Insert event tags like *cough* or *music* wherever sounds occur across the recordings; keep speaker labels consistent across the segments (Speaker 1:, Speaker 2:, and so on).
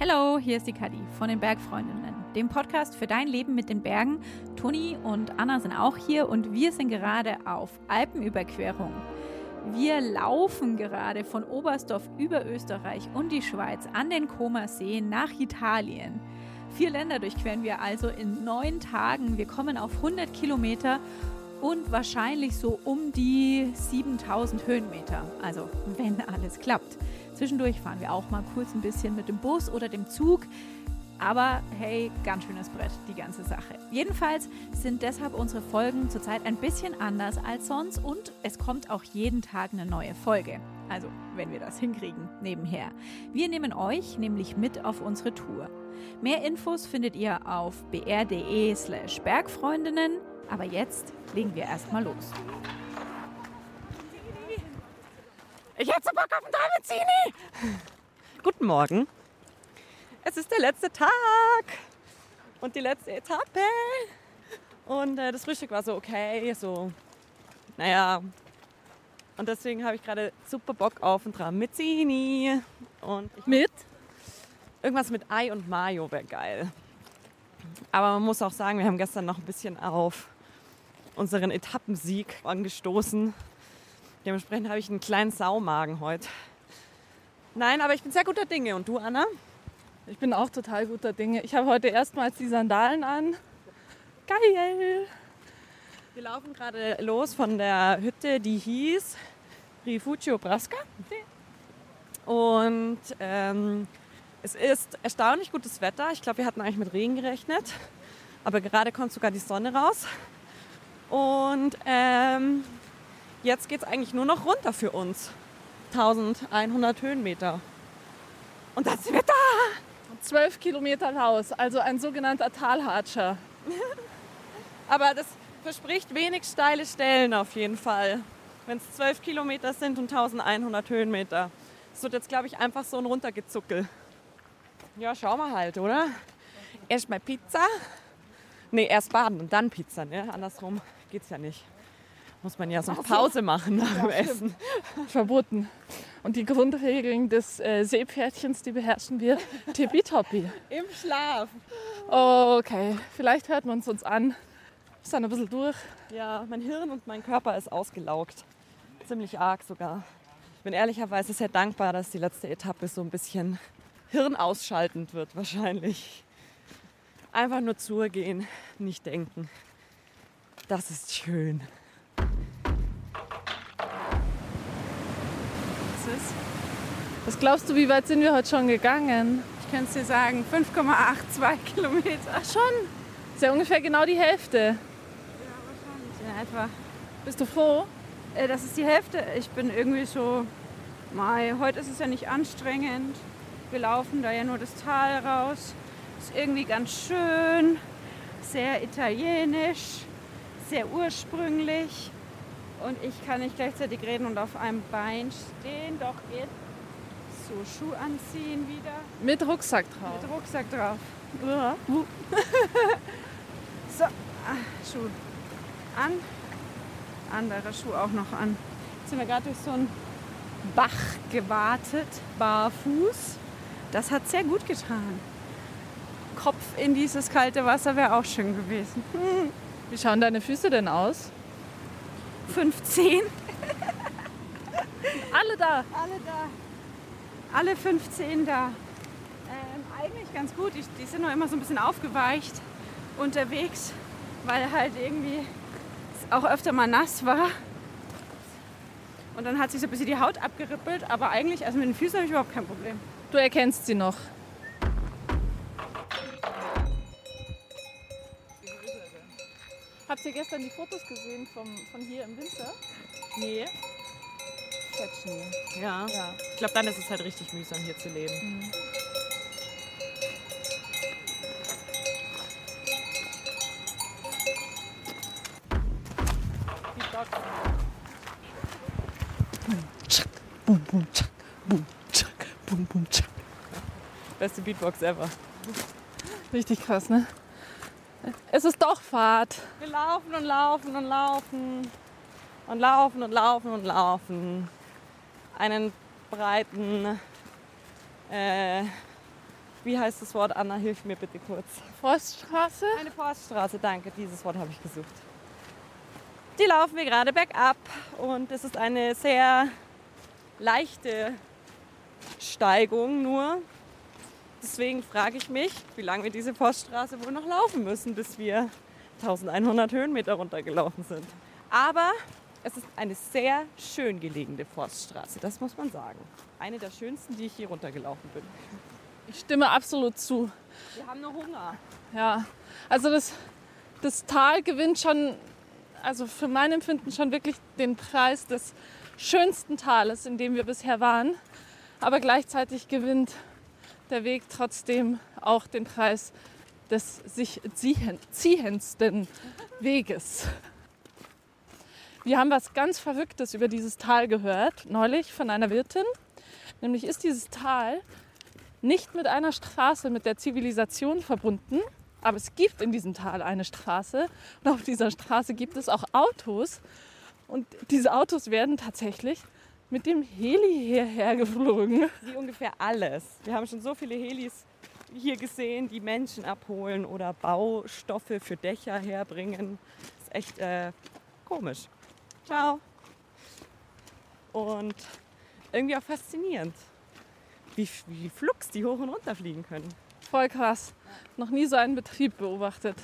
Speaker 1: Hallo, hier ist die Kadi von den Bergfreundinnen, dem Podcast für dein Leben mit den Bergen. Toni und Anna sind auch hier und wir sind gerade auf Alpenüberquerung. Wir laufen gerade von Oberstdorf über Österreich und die Schweiz an den Comersee nach Italien. Vier Länder durchqueren wir also in neun Tagen. Wir kommen auf 100 Kilometer und wahrscheinlich so um die 7000 Höhenmeter. Also wenn alles klappt. Zwischendurch fahren wir auch mal kurz ein bisschen mit dem Bus oder dem Zug. Aber hey, ganz schönes Brett, die ganze Sache. Jedenfalls sind deshalb unsere Folgen zurzeit ein bisschen anders als sonst und es kommt auch jeden Tag eine neue Folge. Also, wenn wir das hinkriegen, nebenher. Wir nehmen euch nämlich mit auf unsere Tour. Mehr Infos findet ihr auf br.de slash Bergfreundinnen. Aber jetzt legen wir erstmal los.
Speaker 2: Ich hätte so Bock auf einen Davidzini. Guten Morgen. Es ist der letzte Tag und die letzte Etappe. Und äh, das Frühstück war so okay, so, naja. Und deswegen habe ich gerade super Bock auf einen Tramezzini. Und
Speaker 3: mit?
Speaker 2: Irgendwas mit Ei und Mayo wäre geil. Aber man muss auch sagen, wir haben gestern noch ein bisschen auf unseren Etappensieg angestoßen. Dementsprechend habe ich einen kleinen Saumagen heute. Nein, aber ich bin sehr guter Dinge. Und du, Anna?
Speaker 3: Ich bin auch total guter Dinge. Ich habe heute erstmals die Sandalen an. Geil!
Speaker 2: Wir laufen gerade los von der Hütte, die hieß Rifugio Brasca. Und ähm, es ist erstaunlich gutes Wetter. Ich glaube, wir hatten eigentlich mit Regen gerechnet. Aber gerade kommt sogar die Sonne raus. Und ähm, jetzt geht es eigentlich nur noch runter für uns. 1100 Höhenmeter. Und dann sind wir da!
Speaker 3: 12 Kilometer Laus, also ein sogenannter Talhatscher. *laughs*
Speaker 2: Aber das verspricht wenig steile Stellen auf jeden Fall. Wenn es 12 Kilometer sind und 1100 Höhenmeter. Es wird jetzt, glaube ich, einfach so ein Runtergezuckel. Ja, schauen wir halt, oder? Erstmal Pizza. Nee, erst baden und dann Pizza, ne? Andersrum geht's ja nicht. Muss man ja so eine Pause machen nach dem Essen. *laughs*
Speaker 3: Verboten. Und die Grundregeln des äh, Seepferdchens, die beherrschen wir tippitoppi.
Speaker 2: Im Schlaf.
Speaker 3: Okay, vielleicht hört man es uns an. Ist dann ein bisschen durch.
Speaker 2: Ja, mein Hirn und mein Körper ist ausgelaugt. Ziemlich arg sogar. Ich bin ehrlicherweise sehr dankbar, dass die letzte Etappe so ein bisschen hirnausschaltend wird wahrscheinlich. Einfach nur zugehen, nicht denken. Das ist schön.
Speaker 3: Was glaubst du, wie weit sind wir heute schon gegangen?
Speaker 1: Ich könnte es dir sagen, 5,82 Kilometer.
Speaker 3: Ach schon? Ist ja ungefähr genau die Hälfte.
Speaker 1: Ja, wahrscheinlich in etwa.
Speaker 3: Bist du froh?
Speaker 1: Äh, das ist die Hälfte. Ich bin irgendwie so, Mai, heute ist es ja nicht anstrengend. Wir laufen da ja nur das Tal raus. Ist irgendwie ganz schön, sehr italienisch, sehr ursprünglich. Und ich kann nicht gleichzeitig reden und auf einem Bein stehen. Doch geht. So, Schuh anziehen wieder.
Speaker 3: Mit Rucksack drauf.
Speaker 1: Mit Rucksack drauf.
Speaker 3: Ja. *laughs*
Speaker 1: So, ah, Schuh an. Anderer Schuh auch noch an. Jetzt sind wir gerade durch so einen Bach gewartet, barfuß. Das hat sehr gut getan. Kopf in dieses kalte Wasser wäre auch schön gewesen.
Speaker 3: Wie schauen deine Füße denn aus?
Speaker 1: 15.
Speaker 3: Alle da.
Speaker 1: Alle da. Alle 15 da. Ähm, eigentlich ganz gut. Ich, die sind noch immer so ein bisschen aufgeweicht unterwegs, weil halt irgendwie es auch öfter mal nass war. Und dann hat sich so ein bisschen die Haut abgerippelt, aber eigentlich, also mit den Füßen habe ich überhaupt kein Problem.
Speaker 3: Du erkennst sie noch. Habt ihr gestern die Fotos gesehen vom, von hier im Winter?
Speaker 2: Nee.
Speaker 3: Fett Schnee.
Speaker 2: Ja.
Speaker 3: Ja.
Speaker 2: Ich glaube, dann ist es halt richtig mühsam, hier zu leben.
Speaker 3: Die Dogs.
Speaker 4: Boom, boom, tschak, boom, tschak, boom, boom, tschak.
Speaker 2: Beste Beatbox ever.
Speaker 3: Richtig krass, ne? Es ist doch Fahrt.
Speaker 2: Wir laufen und laufen und laufen und laufen und laufen und laufen. Einen breiten äh, Wie heißt das Wort? Anna, hilf mir bitte kurz.
Speaker 3: Forststraße.
Speaker 2: Eine Forststraße, danke, dieses Wort habe ich gesucht. Die laufen wir gerade bergab und es ist eine sehr leichte Steigung nur. Deswegen frage ich mich, wie lange wir diese Forststraße wohl noch laufen müssen, bis wir 1100 Höhenmeter runtergelaufen sind. Aber es ist eine sehr schön gelegene Forststraße, das muss man sagen. Eine der schönsten, die ich hier runtergelaufen bin.
Speaker 3: Ich stimme absolut zu.
Speaker 2: Wir haben nur Hunger.
Speaker 3: Ja, also das, das Tal gewinnt schon, also für mein Empfinden schon wirklich den Preis des schönsten Tales, in dem wir bisher waren. Aber gleichzeitig gewinnt der Weg trotzdem auch den Preis des sich ziehen, ziehendsten Weges. Wir haben was ganz Verrücktes über dieses Tal gehört, neulich von einer Wirtin. Nämlich ist dieses Tal nicht mit einer Straße mit der Zivilisation verbunden, aber es gibt in diesem Tal eine Straße und auf dieser Straße gibt es auch Autos und diese Autos werden tatsächlich mit dem Heli hierher geflogen.
Speaker 2: Wie ungefähr alles. Wir haben schon so viele Helis hier gesehen, die Menschen abholen oder Baustoffe für Dächer herbringen. Das ist echt äh, komisch. Ciao. Und irgendwie auch faszinierend, wie, wie flugs die hoch und runter fliegen können.
Speaker 3: Voll krass. Noch nie so einen Betrieb beobachtet.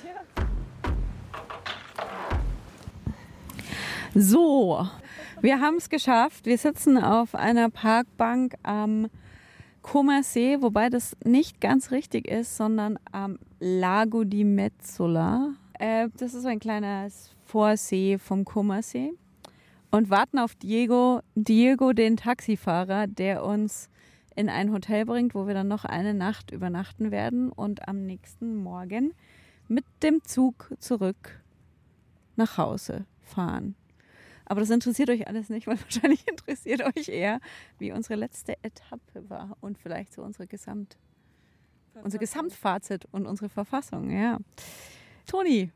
Speaker 1: So, wir haben es geschafft. Wir sitzen auf einer Parkbank am Comersee, wobei das nicht ganz richtig ist, sondern am Lago di Mezzola. Äh, das ist so ein kleiner Vorsee vom Comersee. Und warten auf Diego, Diego, den Taxifahrer, der uns in ein Hotel bringt, wo wir dann noch eine Nacht übernachten werden und am nächsten Morgen mit dem Zug zurück nach Hause fahren. Aber das interessiert euch alles nicht, weil *laughs* wahrscheinlich interessiert euch eher, wie unsere letzte Etappe war und vielleicht so unsere Gesamt, unser Gesamtfazit und unsere Verfassung. Ja. Toni,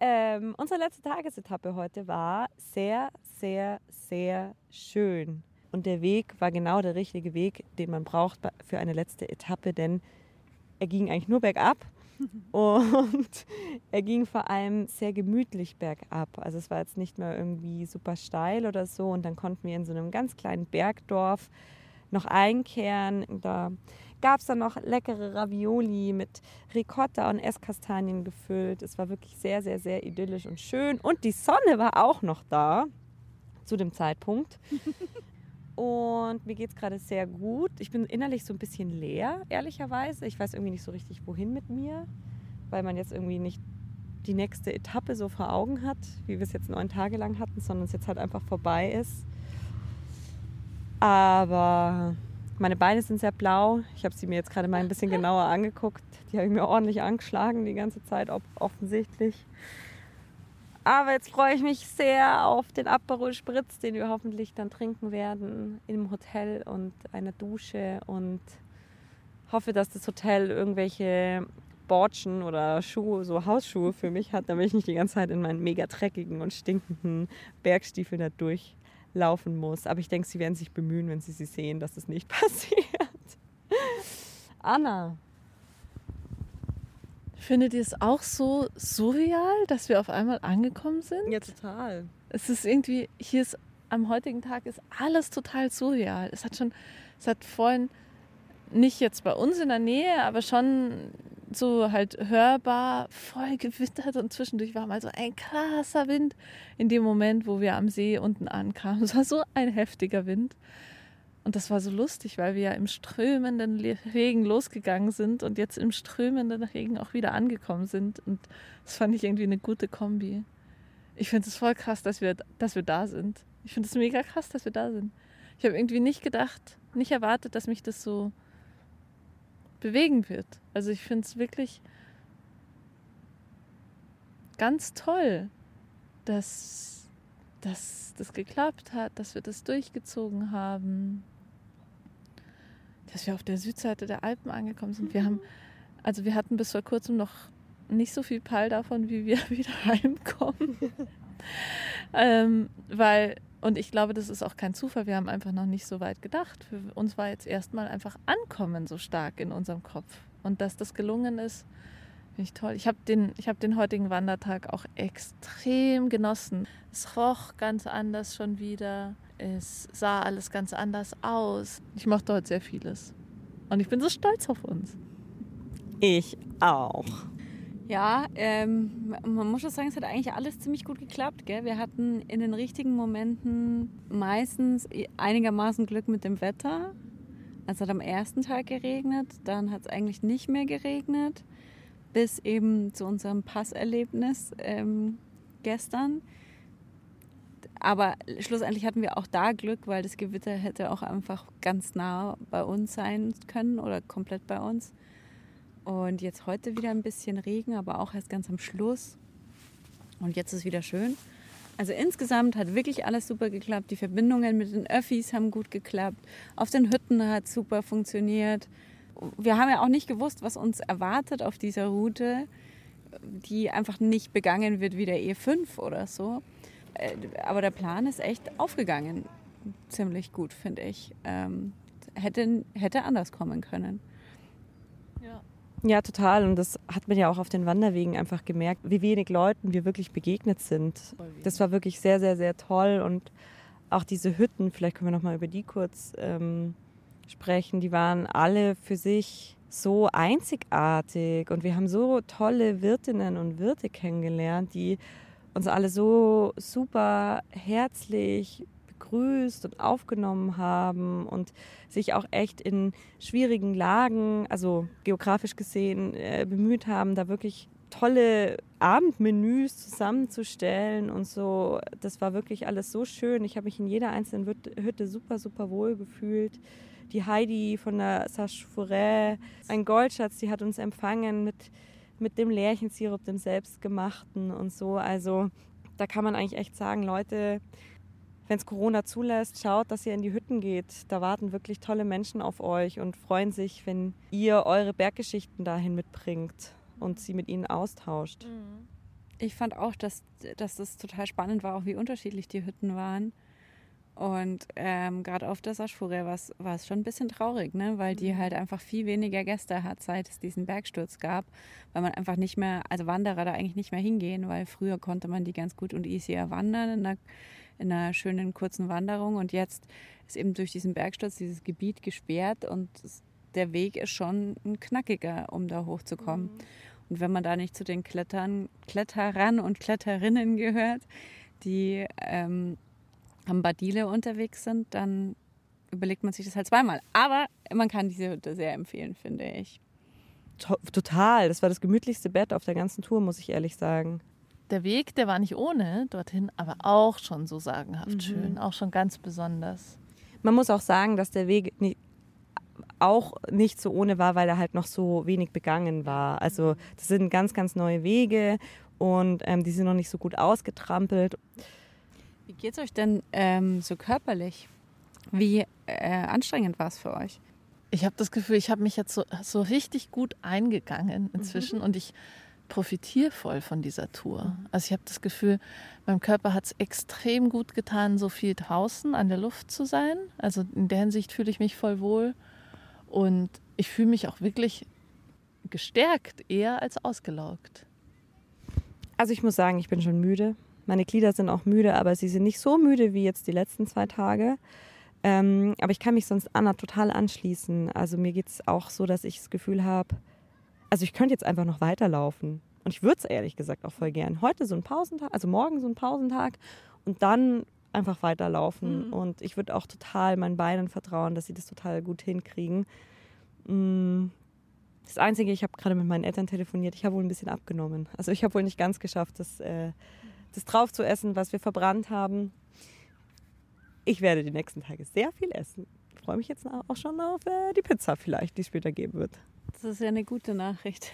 Speaker 2: Ähm, unsere letzte Tagesetappe heute war sehr, sehr, sehr schön. Und der Weg war genau der richtige Weg, den man braucht für eine letzte Etappe, denn er ging eigentlich nur bergab und *laughs* er ging vor allem sehr gemütlich bergab. Also es war jetzt nicht mehr irgendwie super steil oder so und dann konnten wir in so einem ganz kleinen Bergdorf noch einkehren. Da gab es dann noch leckere Ravioli mit Ricotta und Esskastanien gefüllt. Es war wirklich sehr, sehr, sehr idyllisch und schön. Und die Sonne war auch noch da zu dem Zeitpunkt. *laughs* Und mir geht es gerade sehr gut. Ich bin innerlich so ein bisschen leer, ehrlicherweise. Ich weiß irgendwie nicht so richtig, wohin mit mir, weil man jetzt irgendwie nicht die nächste Etappe so vor Augen hat, wie wir es jetzt neun Tage lang hatten, sondern es jetzt halt einfach vorbei ist. Aber meine Beine sind sehr blau. Ich habe sie mir jetzt gerade mal ein bisschen *laughs* genauer angeguckt. Die habe ich mir ordentlich angeschlagen die ganze Zeit, ob- offensichtlich. Aber jetzt freue ich mich sehr auf den Aperol Spritz, den wir hoffentlich dann trinken werden im Hotel und einer Dusche und hoffe, dass das Hotel irgendwelche Bordschen oder Schuhe, so Hausschuhe für mich hat, damit ich nicht die ganze Zeit in meinen mega dreckigen und stinkenden Bergstiefeln da durchlaufen muss. Aber ich denke, sie werden sich bemühen, wenn sie sie sehen, dass das nicht *laughs* passiert. Anna,
Speaker 3: Findet ihr es auch so surreal, dass wir auf einmal angekommen sind?
Speaker 2: ja total.
Speaker 3: Es ist irgendwie, hier ist am heutigen Tag ist alles total surreal. Es hat schon, es hat vorhin nicht jetzt bei uns in der Nähe, aber schon so halt hörbar voll gewittert und zwischendurch war mal so ein krasser Wind in dem Moment, wo wir am See unten ankamen. Es war so ein heftiger Wind. Und das war so lustig, weil wir ja im strömenden Regen losgegangen sind und jetzt im strömenden Regen auch wieder angekommen sind. Und das fand ich irgendwie eine gute Kombi. Ich finde es voll krass, dass wir, dass wir da sind. Ich finde es mega krass, dass wir da sind. Ich habe irgendwie nicht gedacht, nicht erwartet, dass mich das so bewegen wird. Also ich finde es wirklich ganz toll, dass, dass das geklappt hat, dass wir das durchgezogen haben, dass wir auf der Südseite der Alpen angekommen sind. Wir haben, also wir hatten bis vor kurzem noch nicht so viel Peil davon, wie wir *laughs* wieder heimkommen. ähm, weil Und ich glaube, das ist auch kein Zufall. Wir haben einfach noch nicht so weit gedacht. Für uns war jetzt erstmal einfach Ankommen so stark in unserem Kopf. Und dass das gelungen ist, finde ich toll. Ich habe den, hab den heutigen Wandertag auch extrem genossen. Es roch ganz anders schon wieder. Es sah alles ganz anders aus. Ich mochte heute sehr vieles. Und ich bin so stolz auf uns.
Speaker 2: Ich auch.
Speaker 1: Ja, ähm, man muss schon sagen, es hat eigentlich alles ziemlich gut geklappt. Gell? Wir hatten in den richtigen Momenten meistens einigermaßen Glück mit dem Wetter. Es hat am ersten Tag geregnet, dann hat es eigentlich nicht mehr geregnet, bis eben zu unserem Passerlebnis ähm, gestern. Aber schlussendlich hatten wir auch da Glück, weil das Gewitter hätte auch einfach ganz nah bei uns sein können oder komplett bei uns. Und jetzt heute wieder ein bisschen Regen, aber auch erst ganz am Schluss. Und jetzt ist wieder schön. Also insgesamt hat wirklich alles super geklappt. Die Verbindungen mit den Öffis haben gut geklappt. Auf den Hütten hat super funktioniert. Wir haben ja auch nicht gewusst, was uns erwartet auf dieser Route, die einfach nicht begangen wird wie der E5 oder so. Äh, aber der Plan ist echt aufgegangen. Ziemlich gut, finde ich. Ähm, hätte, hätte anders kommen können.
Speaker 2: Ja, total. Und das hat man ja auch auf den Wanderwegen einfach gemerkt, wie wenig Leuten wir wirklich begegnet sind. Das war wirklich sehr, sehr, sehr toll. Und auch diese Hütten, vielleicht können wir nochmal über die kurz ähm, sprechen, die waren alle für sich so einzigartig. Und wir haben so tolle Wirtinnen und Wirte kennengelernt, die uns alle so super herzlich begrüßt und aufgenommen haben und sich auch echt in schwierigen Lagen, also geografisch gesehen, äh, bemüht haben, da wirklich tolle Abendmenüs zusammenzustellen und so. Das war wirklich alles so schön. Ich habe mich in jeder einzelnen Hütte super, super wohl gefühlt. Die Heidi von der Sache Fourret, ein Goldschatz, die hat uns empfangen mit, mit dem Lärchensirup, dem selbstgemachten und so. Also da kann man eigentlich echt sagen, Leute, wenn es Corona zulässt, schaut, dass ihr in die Hütten geht. Da warten wirklich tolle Menschen auf euch und freuen sich, wenn ihr eure Berggeschichten dahin mitbringt und sie mit ihnen austauscht. Mhm.
Speaker 1: Ich fand auch, dass, dass das total spannend war, auch wie unterschiedlich die Hütten waren. Und ähm, gerade auf der Saschfure war es schon ein bisschen traurig, ne? weil die mhm. halt einfach viel weniger Gäste hat, seit es diesen Bergsturz gab, weil man einfach nicht mehr, also Wanderer da eigentlich nicht mehr hingehen, weil früher konnte man die ganz gut und easier wandern in einer in einer schönen kurzen Wanderung und jetzt ist eben durch diesen Bergsturz dieses Gebiet gesperrt und der Weg ist schon ein knackiger, um da hochzukommen. Mhm. Und wenn man da nicht zu den Klettern, Kletterern und Kletterinnen gehört, die ähm, am Badile unterwegs sind, dann überlegt man sich das halt zweimal. Aber man kann diese Hütte sehr empfehlen, finde ich.
Speaker 2: Total. Das war das gemütlichste Bett auf der ganzen Tour, muss ich ehrlich sagen
Speaker 3: der Weg, der war nicht ohne dorthin, aber auch schon so sagenhaft mhm. schön, auch schon ganz besonders.
Speaker 2: Man muss auch sagen, dass der Weg nicht, auch nicht so ohne war, weil er halt noch so wenig begangen war. Also das sind ganz, ganz neue Wege und ähm, die sind noch nicht so gut ausgetrampelt.
Speaker 1: Wie geht es euch denn ähm, so körperlich? Wie äh, anstrengend war es für euch?
Speaker 3: Ich habe das Gefühl, ich habe mich jetzt so, so richtig gut eingegangen inzwischen mhm. und ich profitiere voll von dieser Tour. Mhm. Also ich habe das Gefühl, meinem Körper hat es extrem gut getan, so viel draußen an der Luft zu sein. Also in der Hinsicht fühle ich mich voll wohl. Und ich fühle mich auch wirklich gestärkt, eher als ausgelaugt.
Speaker 2: Also ich muss sagen, ich bin schon müde. Meine Glieder sind auch müde, aber sie sind nicht so müde wie jetzt die letzten zwei Tage. Ähm, aber ich kann mich sonst Anna total anschließen. Also mir geht es auch so, dass ich das Gefühl habe, also ich könnte jetzt einfach noch weiterlaufen. Und ich würde es ehrlich gesagt auch voll gern. Heute so ein Pausentag, also morgen so ein Pausentag und dann einfach weiterlaufen. Mhm. Und ich würde auch total meinen Beinen vertrauen, dass sie das total gut hinkriegen. Mm, das Einzige, ich habe gerade mit meinen Eltern telefoniert, ich habe wohl ein bisschen abgenommen. Also ich habe wohl nicht ganz geschafft, das, äh, das drauf zu essen, was wir verbrannt haben. Ich werde die nächsten Tage sehr viel essen. Ich freue mich jetzt auch schon auf äh, die Pizza vielleicht, die es später geben wird.
Speaker 1: Das ist ja eine gute Nachricht.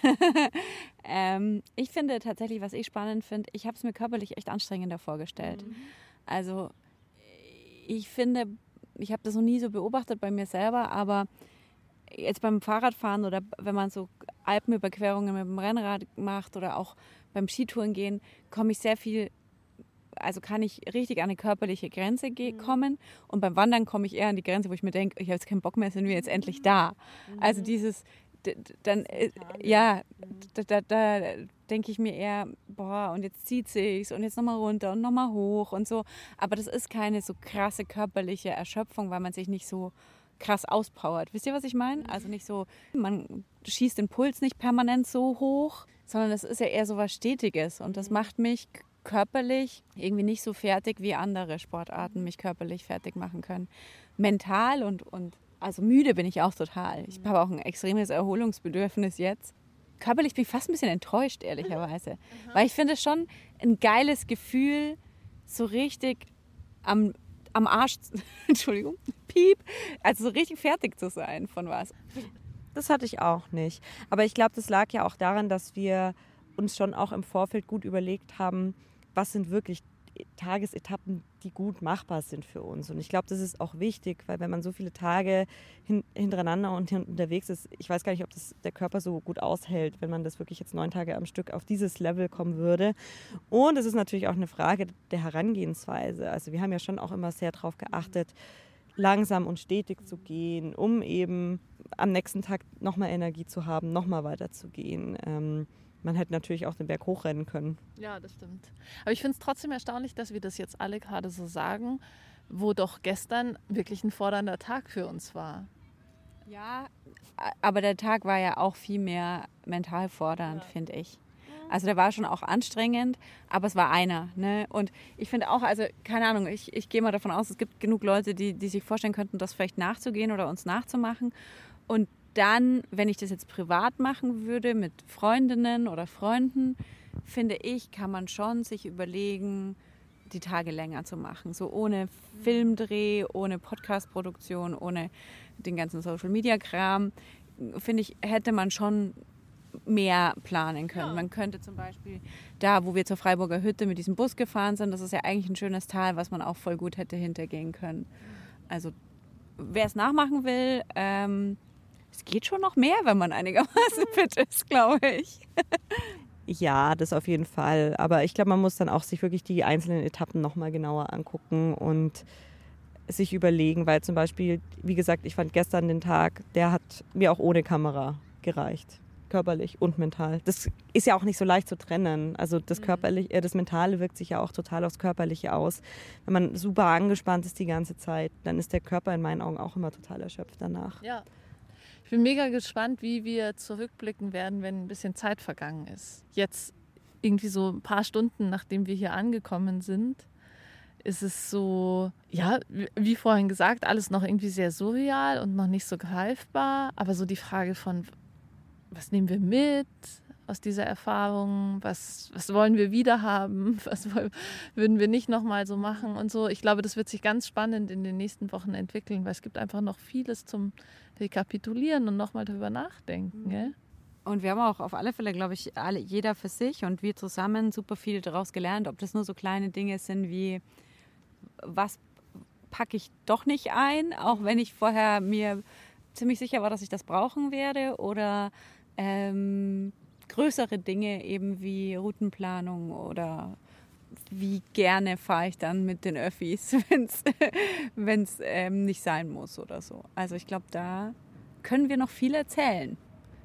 Speaker 1: *laughs* ähm, ich finde tatsächlich, was ich spannend finde, ich habe es mir körperlich echt anstrengender vorgestellt. Mhm. Also ich finde, ich habe das noch nie so beobachtet bei mir selber, aber jetzt beim Fahrradfahren oder wenn man so Alpenüberquerungen mit dem Rennrad macht oder auch beim Skitouren gehen, komme ich sehr viel also kann ich richtig an eine körperliche Grenze mhm. kommen und beim Wandern komme ich eher an die Grenze, wo ich mir denke, ich habe jetzt keinen Bock mehr, sind wir jetzt endlich da. Also mhm. dieses, dann, äh, ja, da, da, da denke ich mir eher, boah, und jetzt zieht sich's und jetzt nochmal runter und nochmal hoch und so. Aber das ist keine so krasse körperliche Erschöpfung, weil man sich nicht so krass auspowert. Wisst ihr, was ich meine? Also nicht so, man schießt den Puls nicht permanent so hoch, sondern es ist ja eher so was Stetiges und das macht mich körperlich irgendwie nicht so fertig, wie andere Sportarten mich körperlich fertig machen können. Mental und, und also müde bin ich auch total. Ich habe auch ein extremes Erholungsbedürfnis jetzt. Körperlich bin ich fast ein bisschen enttäuscht, ehrlicherweise. Weil ich finde es schon ein geiles Gefühl, so richtig am, am Arsch, *laughs* Entschuldigung, piep, also so richtig fertig zu sein von was.
Speaker 2: Das hatte ich auch nicht. Aber ich glaube, das lag ja auch daran, dass wir uns schon auch im Vorfeld gut überlegt haben, was sind wirklich Tagesetappen, die gut machbar sind für uns. Und ich glaube, das ist auch wichtig, weil wenn man so viele Tage hin, hintereinander und unterwegs ist, ich weiß gar nicht, ob das der Körper so gut aushält, wenn man das wirklich jetzt neun Tage am Stück auf dieses Level kommen würde. Und es ist natürlich auch eine Frage der Herangehensweise. Also wir haben ja schon auch immer sehr darauf geachtet, langsam und stetig zu gehen, um eben am nächsten Tag nochmal Energie zu haben, nochmal weiterzugehen. Ähm, man hätte natürlich auch den Berg hochrennen können.
Speaker 3: Ja, das stimmt. Aber ich finde es trotzdem erstaunlich, dass wir das jetzt alle gerade so sagen, wo doch gestern wirklich ein fordernder Tag für uns war.
Speaker 1: Ja, aber der Tag war ja auch viel mehr mental fordernd, ja. finde ich. Also der war schon auch anstrengend, aber es war einer. Ne? Und ich finde auch, also keine Ahnung, ich, ich gehe mal davon aus, es gibt genug Leute, die, die sich vorstellen könnten, das vielleicht nachzugehen oder uns nachzumachen. Und dann, wenn ich das jetzt privat machen würde mit Freundinnen oder Freunden, finde ich, kann man schon sich überlegen, die Tage länger zu machen. So ohne Filmdreh, ohne Podcastproduktion, ohne den ganzen Social-Media-Kram, finde ich, hätte man schon mehr planen können. Ja. Man könnte zum Beispiel da, wo wir zur Freiburger Hütte mit diesem Bus gefahren sind, das ist ja eigentlich ein schönes Tal, was man auch voll gut hätte hintergehen können. Also wer es nachmachen will, ähm, es geht schon noch mehr, wenn man einigermaßen fit ist, glaube ich.
Speaker 2: Ja, das auf jeden Fall. Aber ich glaube, man muss dann auch sich wirklich die einzelnen Etappen nochmal genauer angucken und sich überlegen, weil zum Beispiel, wie gesagt, ich fand gestern den Tag, der hat mir auch ohne Kamera gereicht. Körperlich und mental. Das ist ja auch nicht so leicht zu trennen. Also das mhm. körperliche, äh, das Mentale wirkt sich ja auch total aufs Körperliche aus. Wenn man super angespannt ist die ganze Zeit, dann ist der Körper in meinen Augen auch immer total erschöpft danach.
Speaker 3: Ja, ich bin mega gespannt, wie wir zurückblicken werden, wenn ein bisschen Zeit vergangen ist. Jetzt irgendwie so ein paar Stunden, nachdem wir hier angekommen sind, ist es so, ja, wie vorhin gesagt, alles noch irgendwie sehr surreal und noch nicht so greifbar. Aber so die Frage von, was nehmen wir mit? aus dieser Erfahrung? Was, was wollen wir wieder haben? *laughs* Was wollen, würden wir nicht nochmal so machen und so? Ich glaube, das wird sich ganz spannend in den nächsten Wochen entwickeln, weil es gibt einfach noch vieles zum Rekapitulieren und nochmal darüber nachdenken. Gell?
Speaker 1: Und wir haben auch auf alle Fälle, glaube ich, alle, jeder für sich und wir zusammen super viel daraus gelernt. Ob das nur so kleine Dinge sind wie, was packe ich doch nicht ein, auch wenn ich vorher mir ziemlich sicher war, dass ich das brauchen werde, oder ähm, größere Dinge eben wie Routenplanung oder wie gerne fahre ich dann mit den Öffis, *laughs* wenn es ähm, nicht sein muss oder so. Also ich glaube, da können wir noch viel erzählen.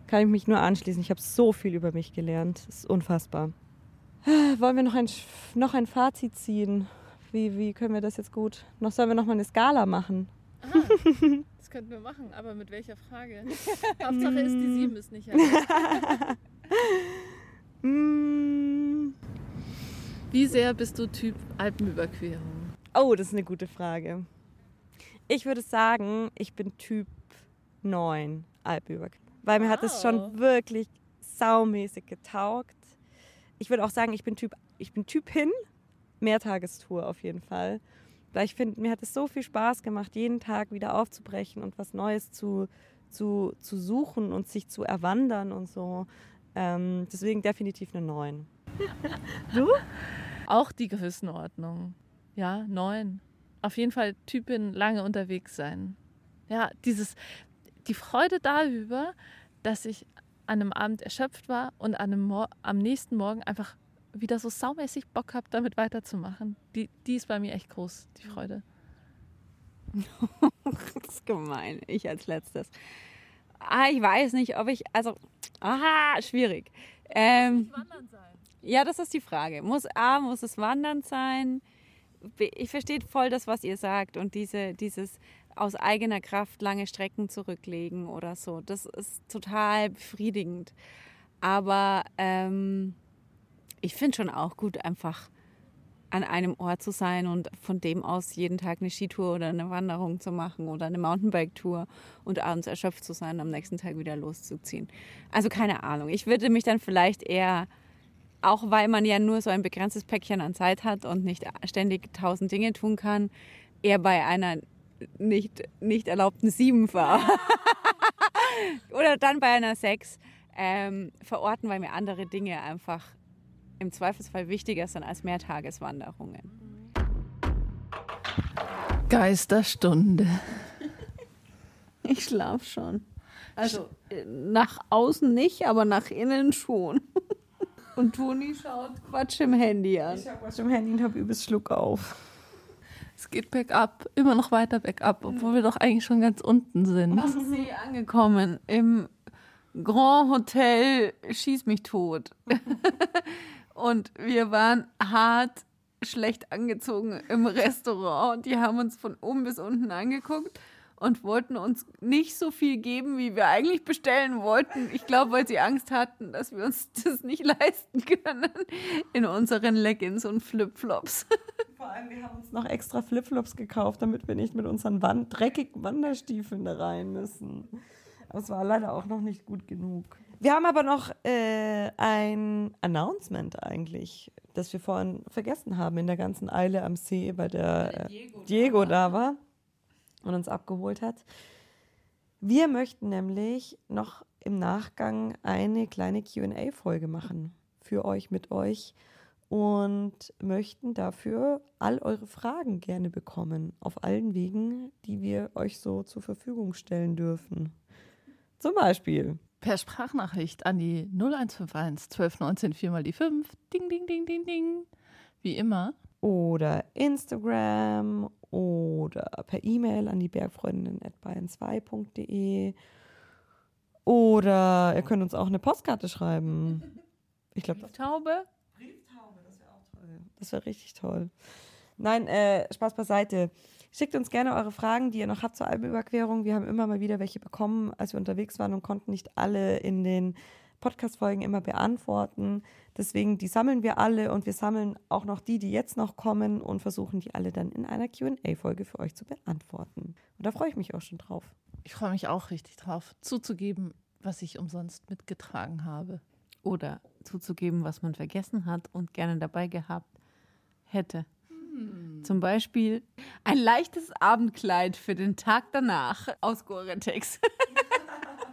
Speaker 2: Kann ich mich nur anschließen. Ich habe so viel über mich gelernt. Das ist unfassbar. Wollen wir noch ein, noch ein Fazit ziehen? Wie, wie können wir das jetzt gut? Noch sollen wir noch mal eine Skala machen? *laughs*
Speaker 3: Könnten wir machen, aber mit welcher Frage? *laughs* Hauptsache ist, die 7 ist nicht. *laughs*
Speaker 2: Mm.
Speaker 3: Wie sehr bist du Typ Alpenüberquerung?
Speaker 2: Oh, das ist eine gute Frage. Ich würde sagen, ich bin Typ 9 Alpenüberquerung. Weil mir wow. hat es schon wirklich saumäßig getaugt. Ich würde auch sagen, ich bin Typ, ich bin Typ hin, Mehrtagestour auf jeden Fall. Weil ich finde, mir hat es so viel Spaß gemacht, jeden Tag wieder aufzubrechen und was Neues zu, zu, zu suchen und sich zu erwandern und so. Ähm, deswegen definitiv eine 9.
Speaker 3: du? Auch die Größenordnung. Ja, 9. Auf jeden Fall Typin lange unterwegs sein. Ja, dieses, die Freude darüber, dass ich an einem Abend erschöpft war und an einem am nächsten Morgen einfach wieder so saumäßig Bock habe, damit weiterzumachen. Die, die ist bei mir echt groß, die Freude. *laughs*
Speaker 1: das ist gemein. Ich als letztes. Ah, ich weiß nicht, ob ich, also, aha, schwierig. Ähm,
Speaker 3: Wandern sein.
Speaker 1: ja, das ist die Frage. Muss A, muss es Wandern sein? B, ich verstehe voll das, was ihr sagt und diese, dieses aus eigener Kraft lange Strecken zurücklegen oder so. Das ist total befriedigend. Aber ähm, ich finde schon auch gut, einfach an einem Ort zu sein und von dem aus jeden Tag eine Skitour oder eine Wanderung zu machen oder eine Mountainbike-Tour und abends erschöpft zu sein, am nächsten Tag wieder loszuziehen. Also keine Ahnung. Ich würde mich dann vielleicht eher, auch weil man ja nur so ein begrenztes Päckchen an Zeit hat und nicht ständig tausend Dinge tun kann, eher bei einer nicht, nicht erlaubten sieben *laughs* oder dann bei einer sechs ähm, verorten, weil mir andere Dinge einfach im Zweifelsfall wichtiger sind als Mehrtageswanderungen.
Speaker 3: Geisterstunde. *laughs*
Speaker 1: Ich schlaf schon. Also äh, nach außen nicht, aber nach innen schon. *laughs* Und Toni schaut Quatsch im Handy an.
Speaker 2: Ich habe was im Handy und habe übelst Schluck auf.
Speaker 3: Es geht bergab, immer noch weiter bergab, obwohl wir doch eigentlich schon ganz unten sind.
Speaker 1: Am See angekommen im Grand Hotel Schieß mich tot. *laughs* und wir waren hart schlecht angezogen im Restaurant. Die haben uns von oben bis unten angeguckt und wollten uns nicht so viel geben, wie wir eigentlich bestellen wollten. Ich glaube, weil sie Angst hatten, dass wir uns *laughs* das nicht leisten können in unseren Leggings und Flipflops. *laughs*
Speaker 2: Vor allem, wir haben uns noch extra Flipflops gekauft, damit wir nicht mit unseren Wand dreckigen Wanderstiefeln da rein müssen. Aber es war leider auch noch nicht gut genug. Wir haben aber noch äh, ein Announcement eigentlich, das wir vorhin vergessen haben in der ganzen Eile am See, weil der äh, Diego da war und uns abgeholt hat. Wir möchten nämlich noch im Nachgang eine kleine QA-Folge machen für euch, mit euch und möchten dafür all eure Fragen gerne bekommen, auf allen Wegen, die wir euch so zur Verfügung stellen dürfen. Zum Beispiel
Speaker 3: Per Sprachnachricht an die 0151 1219 4 mal die 5. Ding, ding, ding, ding, ding. Wie immer.
Speaker 2: oder Instagram oder per E-Mail an die bergfreundinnen.bayern2.de oder ihr könnt uns auch eine Postkarte schreiben. Ich glaube,
Speaker 1: Taube?
Speaker 2: das wäre richtig toll. Nein, äh, Spaß beiseite. Schickt uns gerne eure Fragen, die ihr noch habt zur Alpenüberquerung. Wir haben immer mal wieder welche bekommen, als wir unterwegs waren und konnten nicht alle in den Podcast-Folgen immer beantworten. Deswegen, die sammeln wir alle und wir sammeln auch noch die, die jetzt noch kommen und versuchen die alle dann in einer QA-Folge für euch zu beantworten. Und da freue ich mich auch schon drauf.
Speaker 3: Ich freue mich auch richtig drauf, zuzugeben, was ich umsonst mitgetragen habe.
Speaker 1: Oder zuzugeben, was man vergessen hat und gerne dabei gehabt hätte. Zum Beispiel ein leichtes Abendkleid für den Tag danach aus Gore-Tex.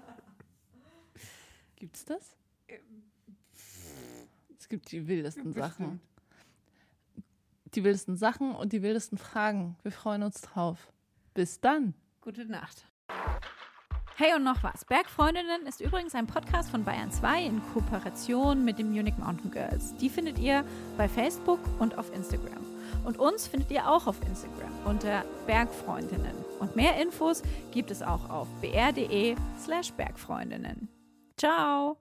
Speaker 1: *laughs*
Speaker 3: Gibt's das? Es gibt die wildesten Sachen. Die wildesten Sachen und die wildesten Fragen. Wir freuen uns drauf. Bis dann.
Speaker 1: Gute Nacht. Hey und noch was. Bergfreundinnen ist übrigens ein Podcast von Bayern 2 in Kooperation mit den Munich Mountain Girls. Die findet ihr bei Facebook und auf Instagram. Und uns findet ihr auch auf Instagram unter Bergfreundinnen. Und mehr Infos gibt es auch auf br.de slash Bergfreundinnen. Ciao!